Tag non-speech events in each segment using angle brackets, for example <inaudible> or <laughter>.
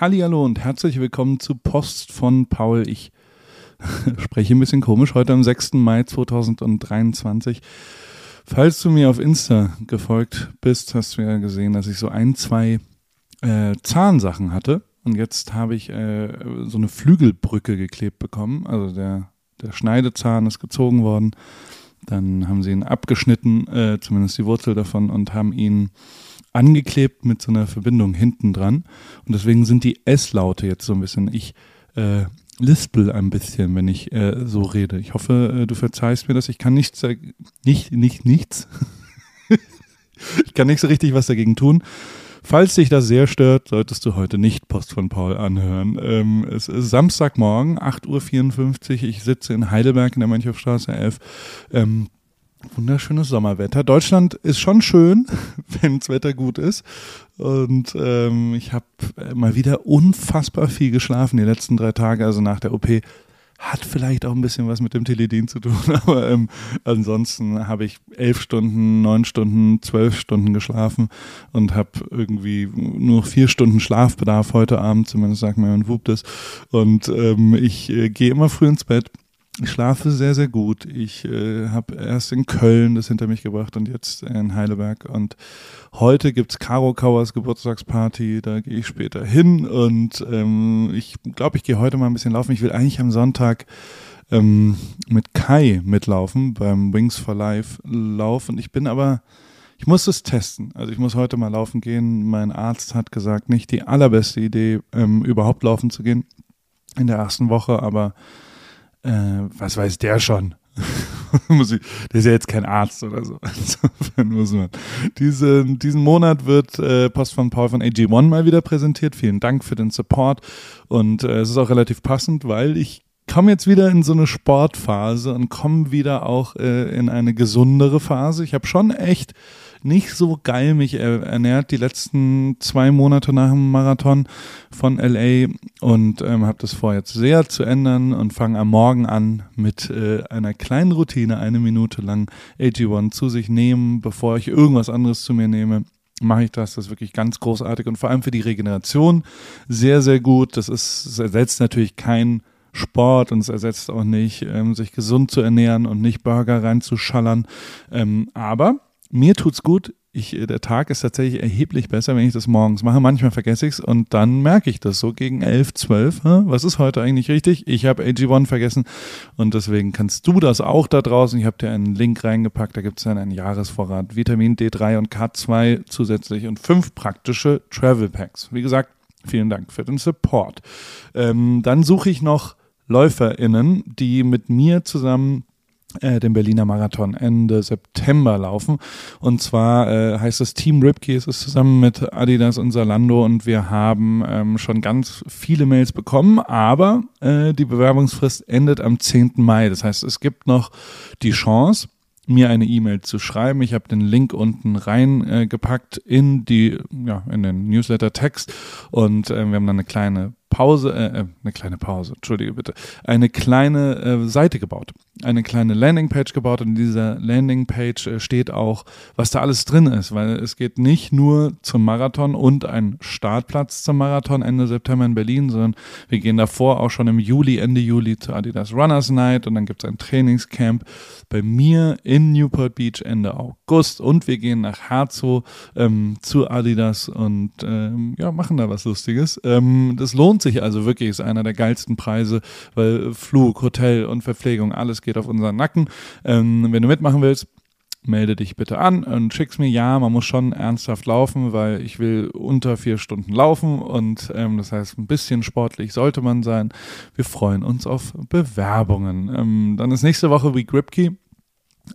Hallihallo und herzlich willkommen zu Post von Paul. Ich <laughs> spreche ein bisschen komisch heute am 6. Mai 2023. Falls du mir auf Insta gefolgt bist, hast du ja gesehen, dass ich so ein, zwei äh, Zahnsachen hatte. Und jetzt habe ich äh, so eine Flügelbrücke geklebt bekommen. Also der, der Schneidezahn ist gezogen worden. Dann haben sie ihn abgeschnitten, äh, zumindest die Wurzel davon, und haben ihn angeklebt mit so einer Verbindung hinten dran. Und deswegen sind die S-Laute jetzt so ein bisschen. Ich äh, lispel ein bisschen, wenn ich äh, so rede. Ich hoffe, äh, du verzeihst mir das. Ich kann nichts, nicht, nicht, nichts. <laughs> ich kann nicht so richtig was dagegen tun. Falls dich das sehr stört, solltest du heute nicht Post von Paul anhören. Ähm, es ist Samstagmorgen, 8.54 Uhr. Ich sitze in Heidelberg in der Manchhofstraße 11. Ähm, wunderschönes Sommerwetter. Deutschland ist schon schön, <laughs> wenn das Wetter gut ist. Und ähm, ich habe mal wieder unfassbar viel geschlafen die letzten drei Tage, also nach der OP. Hat vielleicht auch ein bisschen was mit dem Teledin zu tun, <laughs> aber ähm, ansonsten habe ich elf Stunden, neun Stunden, zwölf Stunden geschlafen und habe irgendwie nur vier Stunden Schlafbedarf heute Abend, zumindest sagt mir mein Wub das. Und ähm, ich äh, gehe immer früh ins Bett ich schlafe sehr, sehr gut. Ich äh, habe erst in Köln das hinter mich gebracht und jetzt in Heidelberg. Und heute gibt's Caro Kauers Geburtstagsparty. Da gehe ich später hin. Und ähm, ich glaube, ich gehe heute mal ein bisschen laufen. Ich will eigentlich am Sonntag ähm, mit Kai mitlaufen beim Wings for Life Lauf. Und ich bin aber, ich muss es testen. Also ich muss heute mal laufen gehen. Mein Arzt hat gesagt, nicht die allerbeste Idee, ähm, überhaupt laufen zu gehen in der ersten Woche, aber äh, was weiß der schon? <laughs> der ist ja jetzt kein Arzt oder so. <laughs> Insofern muss man. Diese, diesen Monat wird äh, Post von Paul von AG1 mal wieder präsentiert. Vielen Dank für den Support. Und äh, es ist auch relativ passend, weil ich komme jetzt wieder in so eine Sportphase und komme wieder auch äh, in eine gesundere Phase. Ich habe schon echt nicht so geil mich ernährt die letzten zwei Monate nach dem Marathon von LA und ähm, habe das vor jetzt sehr zu ändern und fange am Morgen an mit äh, einer kleinen Routine, eine Minute lang AG1 zu sich nehmen, bevor ich irgendwas anderes zu mir nehme mache ich das. Das ist wirklich ganz großartig und vor allem für die Regeneration sehr, sehr gut. Das ist, das ersetzt natürlich kein Sport und es ersetzt auch nicht, ähm, sich gesund zu ernähren und nicht Burger reinzuschallern. Ähm, aber mir tut's gut. Ich, äh, der Tag ist tatsächlich erheblich besser, wenn ich das morgens mache. Manchmal vergesse ich es und dann merke ich das so gegen 11, 12. Hä? Was ist heute eigentlich richtig? Ich habe AG1 vergessen und deswegen kannst du das auch da draußen. Ich habe dir einen Link reingepackt, da gibt es dann einen Jahresvorrat Vitamin D3 und K2 zusätzlich und fünf praktische Travel Packs. Wie gesagt, vielen Dank für den Support. Ähm, dann suche ich noch LäuferInnen, die mit mir zusammen den Berliner Marathon Ende September laufen. Und zwar äh, heißt es Team Ripkey, es ist zusammen mit Adidas und Salando und wir haben ähm, schon ganz viele Mails bekommen, aber äh, die Bewerbungsfrist endet am 10. Mai. Das heißt, es gibt noch die Chance, mir eine E-Mail zu schreiben. Ich habe den Link unten reingepackt äh, in die, ja, in den Newsletter-Text und äh, wir haben dann eine kleine Pause, äh, äh, eine kleine Pause, entschuldige bitte, eine kleine äh, Seite gebaut, eine kleine Landingpage gebaut und in dieser Landingpage äh, steht auch, was da alles drin ist, weil es geht nicht nur zum Marathon und ein Startplatz zum Marathon Ende September in Berlin, sondern wir gehen davor auch schon im Juli, Ende Juli zu Adidas Runners Night und dann gibt es ein Trainingscamp bei mir in Newport Beach Ende August und wir gehen nach Herzow ähm, zu Adidas und ähm, ja, machen da was Lustiges. Ähm, das lohnt lohnt sich also wirklich, ist einer der geilsten Preise, weil Flug, Hotel und Verpflegung, alles geht auf unseren Nacken. Ähm, wenn du mitmachen willst, melde dich bitte an und schick's mir. Ja, man muss schon ernsthaft laufen, weil ich will unter vier Stunden laufen und ähm, das heißt, ein bisschen sportlich sollte man sein. Wir freuen uns auf Bewerbungen. Ähm, dann ist nächste Woche wie Gripkey.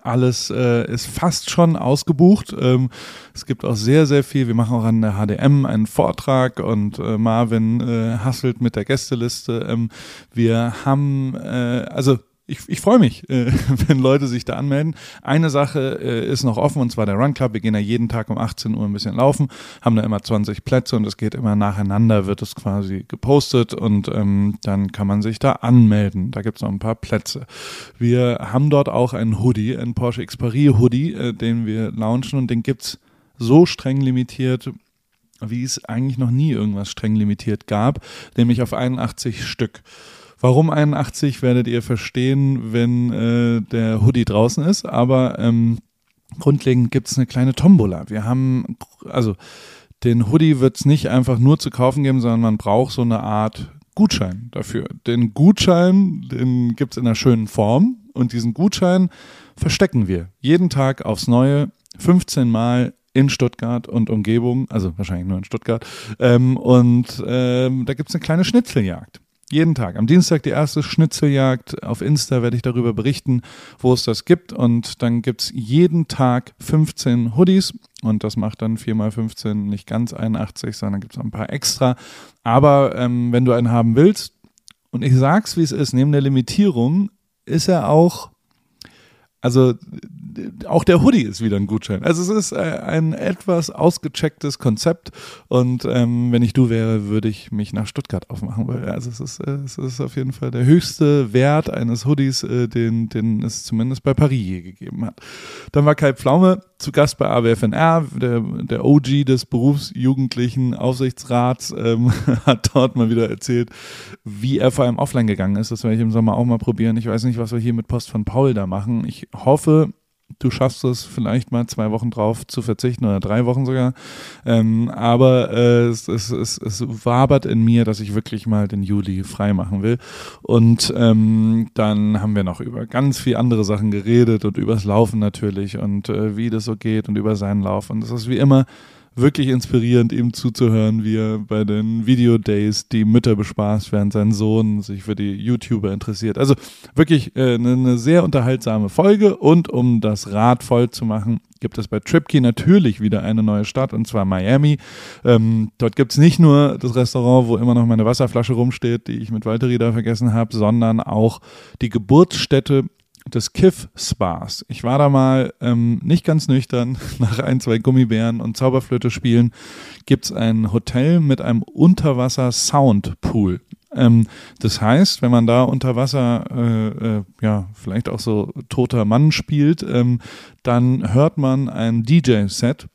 Alles äh, ist fast schon ausgebucht. Ähm, es gibt auch sehr, sehr viel. Wir machen auch an der HDM einen Vortrag und äh, Marvin äh, hasselt mit der Gästeliste. Ähm, wir haben, äh, also ich, ich freue mich, äh, <laughs> wenn Leute sich da anmelden. Eine Sache äh, ist noch offen und zwar der Run Club. Wir gehen ja jeden Tag um 18 Uhr ein bisschen laufen, haben da immer 20 Plätze und es geht immer nacheinander, wird es quasi gepostet und ähm, dann kann man sich da anmelden. Da gibt es noch ein paar Plätze. Wir haben dort auch einen Hoodie, einen Porsche X-Paris Hoodie, äh, den wir launchen und den gibt's so streng limitiert wie es eigentlich noch nie irgendwas streng limitiert gab, nämlich auf 81 Stück. Warum 81 werdet ihr verstehen, wenn äh, der Hoodie draußen ist, aber ähm, grundlegend gibt es eine kleine Tombola. Wir haben, also den Hoodie wird es nicht einfach nur zu kaufen geben, sondern man braucht so eine Art Gutschein dafür. Den Gutschein, den gibt es in einer schönen Form und diesen Gutschein verstecken wir jeden Tag aufs Neue 15 Mal in Stuttgart und Umgebung, also wahrscheinlich nur in Stuttgart. Ähm, und ähm, da gibt es eine kleine Schnitzeljagd. Jeden Tag. Am Dienstag die erste Schnitzeljagd. Auf Insta werde ich darüber berichten, wo es das gibt. Und dann gibt es jeden Tag 15 Hoodies. Und das macht dann 4 mal 15 nicht ganz 81, sondern gibt es ein paar extra. Aber ähm, wenn du einen haben willst, und ich sag's wie es ist, neben der Limitierung ist er auch also auch der Hoodie ist wieder ein Gutschein. Also es ist äh, ein etwas ausgechecktes Konzept und ähm, wenn ich du wäre, würde ich mich nach Stuttgart aufmachen, weil also es ist, äh, es ist auf jeden Fall der höchste Wert eines Hoodies, äh, den, den es zumindest bei Paris je gegeben hat. Dann war Kai Pflaume zu Gast bei AWFNR, der, der OG des Berufsjugendlichen Aufsichtsrats, ähm, <laughs> hat dort mal wieder erzählt, wie er vor allem offline gegangen ist. Das werde ich im Sommer auch mal probieren. Ich weiß nicht, was wir hier mit Post von Paul da machen. Ich hoffe, du schaffst es vielleicht mal zwei Wochen drauf zu verzichten oder drei Wochen sogar. Ähm, aber äh, es, es, es, es wabert in mir, dass ich wirklich mal den Juli frei machen will. Und ähm, dann haben wir noch über ganz viel andere Sachen geredet und übers Laufen natürlich und äh, wie das so geht und über seinen Lauf. Und das ist wie immer wirklich inspirierend, ihm zuzuhören, wie er bei den Video-Days die Mütter bespaßt, während sein Sohn sich für die YouTuber interessiert. Also wirklich äh, eine, sehr unterhaltsame Folge und um das Rad voll zu machen, gibt es bei Tripkey natürlich wieder eine neue Stadt und zwar Miami. Ähm, dort gibt es nicht nur das Restaurant, wo immer noch meine Wasserflasche rumsteht, die ich mit Walteri da vergessen habe, sondern auch die Geburtsstätte des Kiff-Spas. Ich war da mal ähm, nicht ganz nüchtern. <laughs> Nach ein, zwei Gummibären und Zauberflöte spielen gibt es ein Hotel mit einem Unterwasser-Soundpool. Ähm, das heißt, wenn man da unter Wasser, äh, äh, ja, vielleicht auch so toter Mann spielt, ähm, dann hört man ein DJ-Set.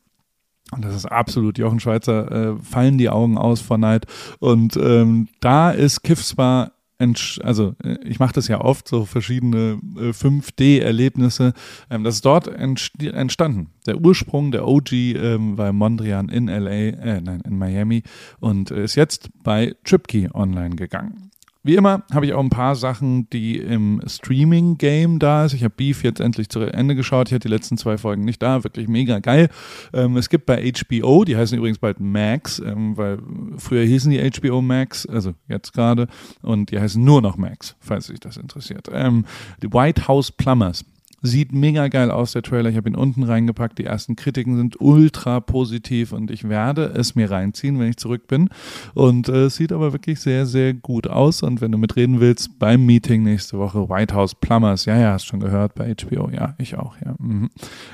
Und das ist absolut Jochen Schweizer, äh, fallen die Augen aus vor Neid. Und ähm, da ist Kiff-Spa also äh, ich mache das ja oft, so verschiedene 5D-Erlebnisse. Ähm, das ist dort entstanden. Der Ursprung, der OG ähm, war Mondrian in LA, äh, nein, in Miami und ist jetzt bei TripKey online gegangen. Wie immer habe ich auch ein paar Sachen, die im Streaming-Game da ist. Ich habe Beef jetzt endlich zu Ende geschaut. Ich hatte die letzten zwei Folgen nicht da. Wirklich mega geil. Ähm, es gibt bei HBO, die heißen übrigens bald Max, ähm, weil früher hießen die HBO Max, also jetzt gerade, und die heißen nur noch Max, falls sich das interessiert. Ähm, die White House Plumbers. Sieht mega geil aus, der Trailer. Ich habe ihn unten reingepackt. Die ersten Kritiken sind ultra positiv und ich werde es mir reinziehen, wenn ich zurück bin. Und äh, es sieht aber wirklich sehr, sehr gut aus. Und wenn du mitreden willst, beim Meeting nächste Woche, White House Plumbers, ja, ja, hast schon gehört bei HBO, ja, ich auch, ja. Mhm.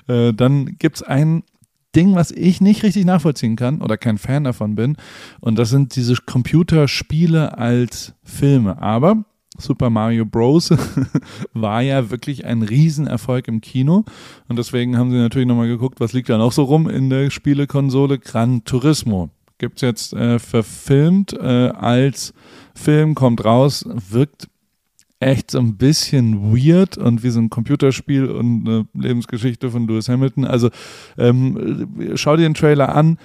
Äh, dann gibt es ein Ding, was ich nicht richtig nachvollziehen kann oder kein Fan davon bin. Und das sind diese Computerspiele als Filme. Aber Super Mario Bros. <laughs> war ja wirklich ein Riesenerfolg im Kino. Und deswegen haben sie natürlich nochmal geguckt, was liegt da noch so rum in der Spielekonsole. Gran Turismo. Gibt es jetzt äh, verfilmt äh, als Film, kommt raus, wirkt echt so ein bisschen weird und wie so ein Computerspiel und eine Lebensgeschichte von Lewis Hamilton. Also ähm, schau dir den Trailer an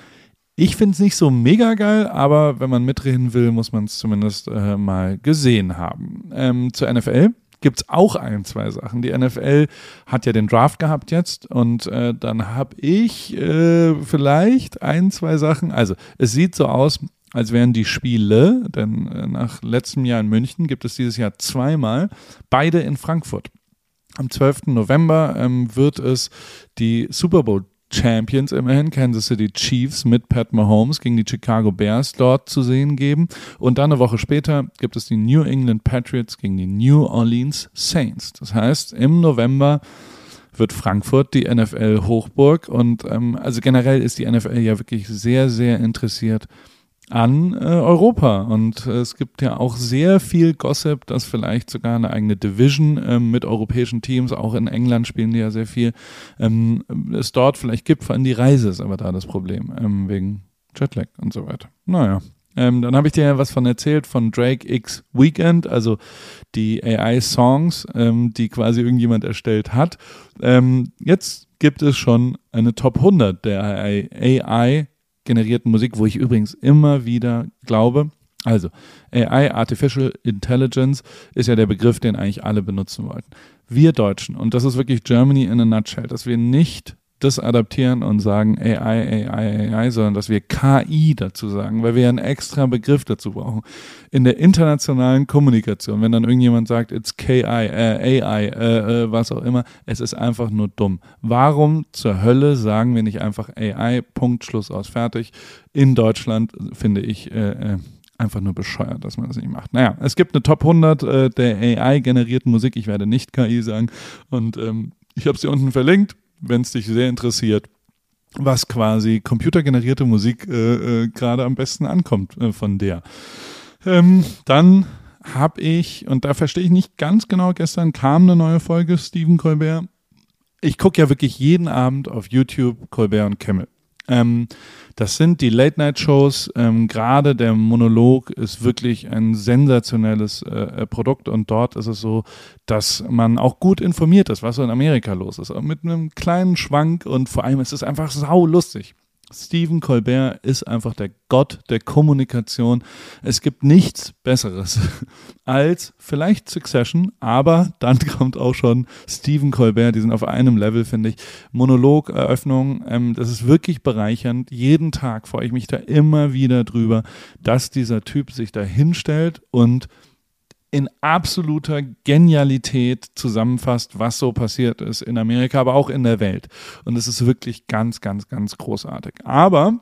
ich finde es nicht so mega geil, aber wenn man mitreden will, muss man es zumindest äh, mal gesehen haben. Ähm, zur NFL gibt es auch ein, zwei Sachen. Die NFL hat ja den Draft gehabt jetzt und äh, dann habe ich äh, vielleicht ein, zwei Sachen. Also es sieht so aus, als wären die Spiele, denn äh, nach letztem Jahr in München gibt es dieses Jahr zweimal, beide in Frankfurt. Am 12. November ähm, wird es die Super Bowl Champions immerhin, Kansas City Chiefs mit Pat Mahomes gegen die Chicago Bears dort zu sehen geben. Und dann eine Woche später gibt es die New England Patriots gegen die New Orleans Saints. Das heißt, im November wird Frankfurt die NFL Hochburg und ähm, also generell ist die NFL ja wirklich sehr, sehr interessiert an äh, Europa. Und äh, es gibt ja auch sehr viel Gossip, dass vielleicht sogar eine eigene Division ähm, mit europäischen Teams, auch in England spielen die ja sehr viel, ähm, es dort vielleicht gibt, vor allem die Reise ist aber da das Problem, ähm, wegen Jetlag und so weiter. Naja. Ähm, dann habe ich dir ja was von erzählt von Drake X Weekend, also die AI-Songs, ähm, die quasi irgendjemand erstellt hat. Ähm, jetzt gibt es schon eine Top 100 der AI-generierten Musik, wo ich übrigens immer wieder glaube, also AI, Artificial Intelligence, ist ja der Begriff, den eigentlich alle benutzen wollten. Wir Deutschen, und das ist wirklich Germany in a nutshell, dass wir nicht das adaptieren und sagen AI, AI, AI, sondern dass wir KI dazu sagen, weil wir einen extra Begriff dazu brauchen. In der internationalen Kommunikation, wenn dann irgendjemand sagt, it's KI, äh, AI, äh, äh, was auch immer, es ist einfach nur dumm. Warum zur Hölle sagen wir nicht einfach AI, Punkt, Schluss aus, fertig? In Deutschland finde ich äh, äh, einfach nur bescheuert, dass man das nicht macht. Naja, es gibt eine Top 100 äh, der AI-generierten Musik, ich werde nicht KI sagen und ähm, ich habe sie unten verlinkt wenn es dich sehr interessiert, was quasi computergenerierte Musik äh, äh, gerade am besten ankommt äh, von der. Ähm, dann habe ich, und da verstehe ich nicht ganz genau, gestern kam eine neue Folge Stephen Colbert. Ich gucke ja wirklich jeden Abend auf YouTube Colbert und Kimmel. Ähm, das sind die Late-Night-Shows. Ähm, Gerade der Monolog ist wirklich ein sensationelles äh, äh, Produkt und dort ist es so, dass man auch gut informiert ist, was so in Amerika los ist. Mit einem kleinen Schwank und vor allem ist es einfach sau lustig. Stephen Colbert ist einfach der Gott der Kommunikation. Es gibt nichts Besseres <laughs> als vielleicht Succession, aber dann <laughs> kommt auch schon Stephen Colbert. Die sind auf einem Level, finde ich. Monologeröffnung, ähm, das ist wirklich bereichernd. Jeden Tag freue ich mich da immer wieder drüber, dass dieser Typ sich da hinstellt und in absoluter Genialität zusammenfasst, was so passiert ist in Amerika, aber auch in der Welt. Und es ist wirklich ganz, ganz, ganz großartig. Aber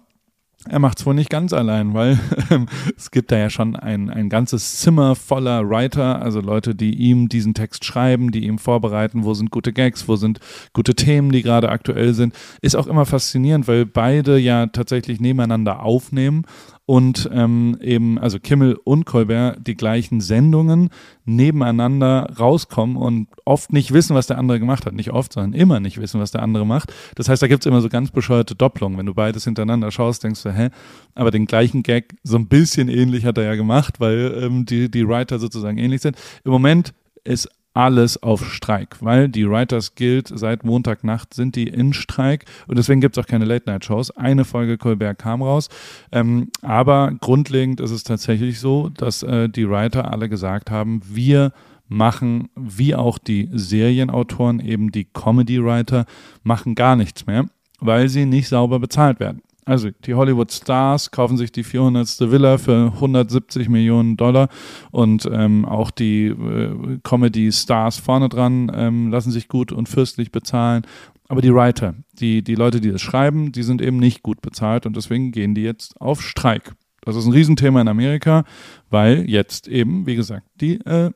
er macht es wohl nicht ganz allein, weil <laughs> es gibt da ja schon ein, ein ganzes Zimmer voller Writer, also Leute, die ihm diesen Text schreiben, die ihm vorbereiten, wo sind gute Gags, wo sind gute Themen, die gerade aktuell sind. Ist auch immer faszinierend, weil beide ja tatsächlich nebeneinander aufnehmen und ähm, eben, also Kimmel und Colbert, die gleichen Sendungen nebeneinander rauskommen und oft nicht wissen, was der andere gemacht hat. Nicht oft, sondern immer nicht wissen, was der andere macht. Das heißt, da gibt's immer so ganz bescheuerte Doppelungen. Wenn du beides hintereinander schaust, denkst du, hä? Aber den gleichen Gag so ein bisschen ähnlich hat er ja gemacht, weil ähm, die, die Writer sozusagen ähnlich sind. Im Moment ist alles auf Streik, weil die Writers Guild seit Montagnacht sind die in Streik und deswegen gibt es auch keine Late-Night-Shows. Eine Folge Colbert kam raus, ähm, aber grundlegend ist es tatsächlich so, dass äh, die Writer alle gesagt haben, wir machen, wie auch die Serienautoren, eben die Comedy-Writer, machen gar nichts mehr, weil sie nicht sauber bezahlt werden. Also die Hollywood Stars kaufen sich die 400. Villa für 170 Millionen Dollar und ähm, auch die äh, Comedy Stars vorne dran ähm, lassen sich gut und fürstlich bezahlen. Aber die Writer, die, die Leute, die das schreiben, die sind eben nicht gut bezahlt und deswegen gehen die jetzt auf Streik. Das ist ein Riesenthema in Amerika, weil jetzt eben, wie gesagt, die äh,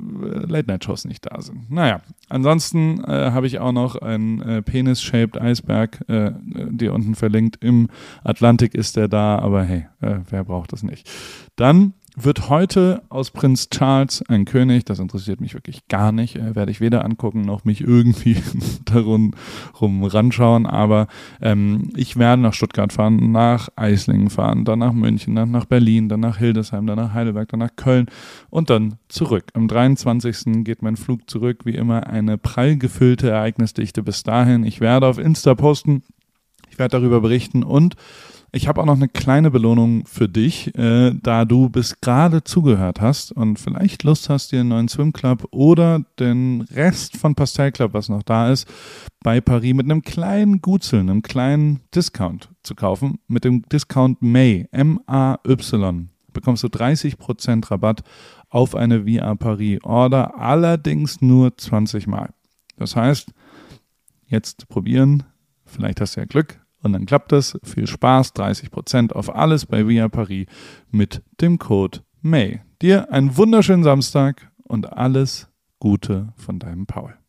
Late-Night-Shows nicht da sind. Naja, ansonsten äh, habe ich auch noch einen äh, Penis-shaped Eisberg, äh, dir unten verlinkt. Im Atlantik ist der da, aber hey, äh, wer braucht das nicht? Dann wird heute aus Prinz Charles ein König. Das interessiert mich wirklich gar nicht. Äh, werde ich weder angucken noch mich irgendwie <laughs> darum rum ranschauen. Aber ähm, ich werde nach Stuttgart fahren, nach Eislingen fahren, dann nach München, dann nach Berlin, dann nach Hildesheim, dann nach Heidelberg, dann nach Köln und dann zurück. Am 23. geht mein Flug zurück. Wie immer eine prall gefüllte Ereignisdichte bis dahin. Ich werde auf Insta posten. Ich werde darüber berichten und ich habe auch noch eine kleine Belohnung für dich, äh, da du bis gerade zugehört hast und vielleicht Lust hast, dir einen neuen Swim Club oder den Rest von Pastel Club, was noch da ist, bei Paris mit einem kleinen Gutzeln, einem kleinen Discount zu kaufen. Mit dem Discount May, M-A-Y, bekommst du 30% Rabatt auf eine VR Paris Order, allerdings nur 20 Mal. Das heißt, jetzt probieren, vielleicht hast du ja Glück, und dann klappt es. Viel Spaß, 30% auf alles bei Via Paris mit dem Code MAY. Dir einen wunderschönen Samstag und alles Gute von deinem Paul.